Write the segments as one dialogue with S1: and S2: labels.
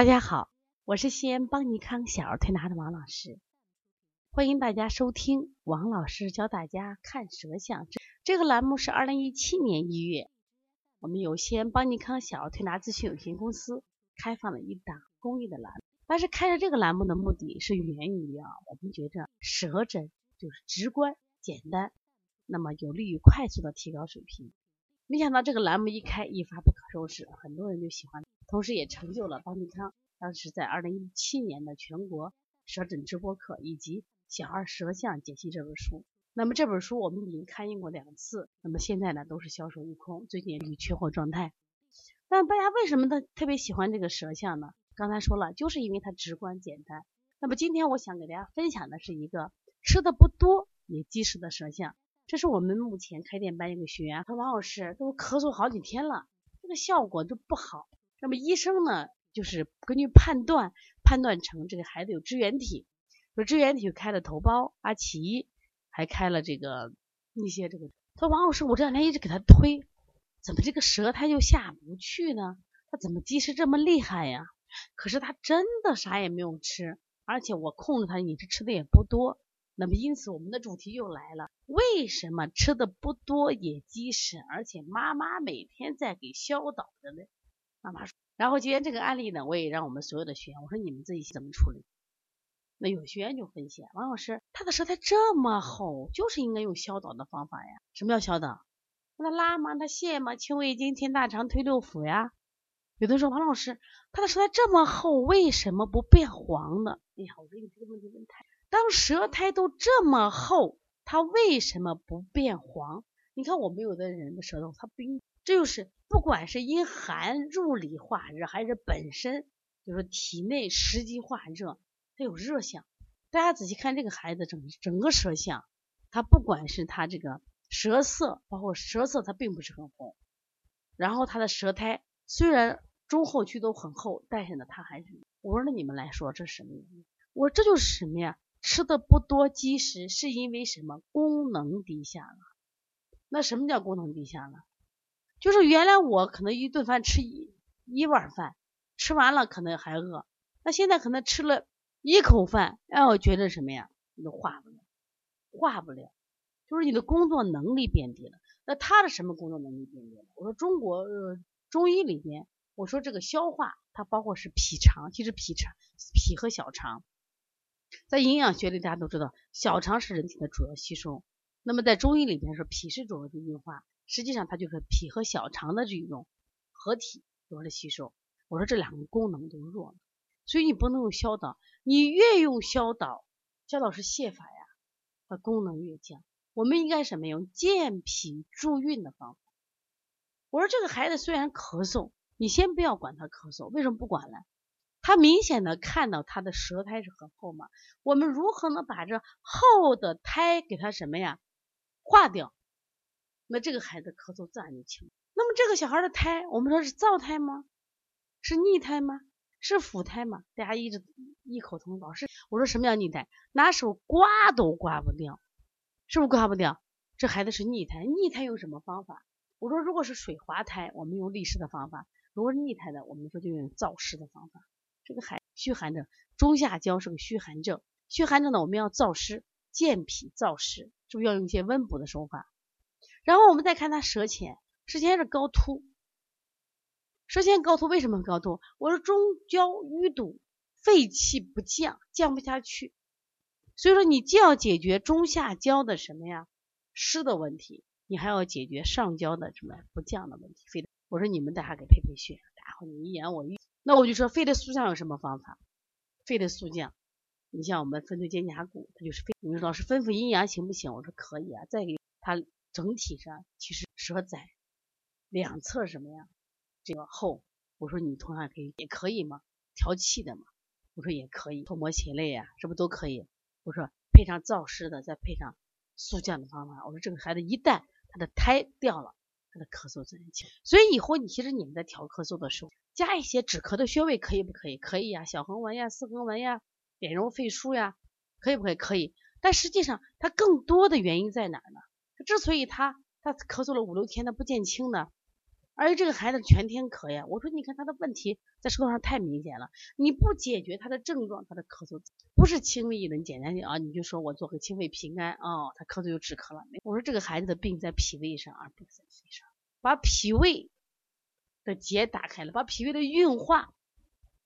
S1: 大家好，我是西安邦尼康小儿推拿的王老师，欢迎大家收听王老师教大家看舌象。这个栏目是二零一七年一月，我们有西安邦尼康小儿推拿咨询有限公司开放了一档公益的栏目。但是开设这个栏目的目的是源于啊，我们觉着舌诊就是直观简单，那么有利于快速的提高水平。没想到这个栏目一开一发不可收拾，很多人就喜欢。同时也成就了邦尼康当时在二零一七年的全国舌诊直播课以及小儿舌象解析这本书。那么这本书我们已经刊印过两次，那么现在呢都是销售一空，最近于缺货状态。那大家为什么特特别喜欢这个舌象呢？刚才说了，就是因为它直观简单。那么今天我想给大家分享的是一个吃的不多也积食的舌象。这是我们目前开店班一个学员说王老师都咳嗽好几天了，这个效果都不好。那么医生呢，就是根据判断，判断成这个孩子有支原体，说支原体开了头孢、阿奇，还开了这个一些这个。他说王老师，我这两天一直给他推，怎么这个舌苔就下不去呢？他怎么积食这么厉害呀？可是他真的啥也没有吃，而且我控制他饮食吃的也不多。那么因此我们的主题又来了，为什么吃的不多也积食，而且妈妈每天在给消导着呢？妈妈说，然后今天这个案例呢，我也让我们所有的学员，我说你们自己怎么处理？那有学员就分析，王老师，他的舌苔这么厚，就是应该用消导的方法呀。什么叫消导？让他拉吗？他泻吗？清胃经、填大肠、推六腑呀。有的说，王老师，他的舌苔这么厚，为什么不变黄呢？哎呀，我说你这个问题问太，当舌苔都这么厚，它为什么不变黄？你看我们有的人的舌头，它冰。这就是不管是因寒入里化热，还是本身就是体内实际化热，它有热象。大家仔细看这个孩子整整个舌象，他不管是他这个舌色，包括舌色，它并不是很红。然后他的舌苔虽然中后区都很厚，但是呢，他还是我说那你们来说这是什么原因？我说这就是什么呀？吃的不多积食，是因为什么？功能低下了。那什么叫功能低下了？就是原来我可能一顿饭吃一一碗饭，吃完了可能还饿，那现在可能吃了一口饭，哎，我觉得什么呀？你都化不了，化不了，就是你的工作能力变低了。那他的什么工作能力变低了？我说中国中医里边，我说这个消化它包括是脾肠，其实脾肠、脾和小肠，在营养学里大家都知道，小肠是人体的主要吸收，那么在中医里边说脾是主要的运化。实际上它就是脾和小肠的这种合体多了吸收。我说这两个功能都弱了，所以你不能用消导，你越用消导，消导是泻法呀，它功能越降。我们应该什么用健脾助运的方法。我说这个孩子虽然咳嗽，你先不要管他咳嗽，为什么不管呢？他明显的看到他的舌苔是很厚嘛，我们如何能把这厚的苔给他什么呀化掉？那这个孩子咳嗽自然就轻。那么这个小孩的胎，我们说是燥胎吗？是逆胎吗？是腐胎吗？大家一直异口同声。老师，我说什么叫逆胎？拿手刮都刮不掉，是不是刮不掉？这孩子是逆胎。逆胎用什么方法？我说如果是水滑胎，我们用利湿的方法；如果是逆胎的，我们说就用燥湿的方法。这个孩虚寒症，中下焦是个虚寒症。虚寒症呢，我们要燥湿、健脾、燥湿，是不是要用一些温补的手法？然后我们再看他舌前，舌前是高凸，舌前高凸为什么高凸？我说中焦淤堵，肺气不降，降不下去。所以说你既要解决中下焦的什么呀湿的问题，你还要解决上焦的什么不降的问题。肺，我说你们大家给配配穴，然后你一言我一，那我就说肺的速降有什么方法？肺的速降，你像我们分推肩胛骨，它就是肺。你说老师吩咐阴阳行不行？我说可以啊。再给他。整体上其实舌窄，两侧什么呀？这个厚，我说你同样可以，也可以吗？调气的嘛，我说也可以，搓摩血泪呀，是不都可以？我说配上燥湿的，再配上速降的方法，我说这个孩子一旦他的苔掉了，他的咳嗽自然轻。所以以后你其实你们在调咳嗽的时候，加一些止咳的穴位可以不可以？可以呀，小横纹呀，四横纹呀，点揉肺腧呀，可以不可以？可以。但实际上它更多的原因在哪呢？之所以他他咳嗽了五六天他不见轻呢，而且这个孩子全天咳呀，我说你看他的问题在舌头上太明显了，你不解决他的症状，他的咳嗽不是轻微一轮简单的啊，你就说我做个清肺平安啊，他咳嗽就止咳了。我说这个孩子的病在脾胃上，而不是在肺上，把脾胃的结打开了，把脾胃的运化，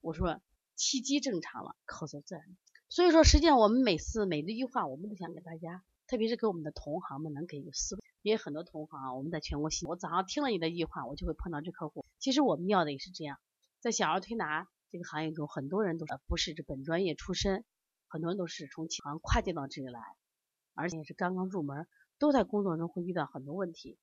S1: 我说气机正常了，咳嗽自然。所以说，实际上我们每次每一句话，我们都想给大家，特别是给我们的同行们能给一个思路。因为很多同行啊，我们在全国系，我早上听了你的一句话，我就会碰到这客户。其实我们要的也是这样，在小儿推拿这个行业中，很多人都是不是这本专业出身。很多人都是从行跨界到这里来，而且也是刚刚入门，都在工作中会遇到很多问题。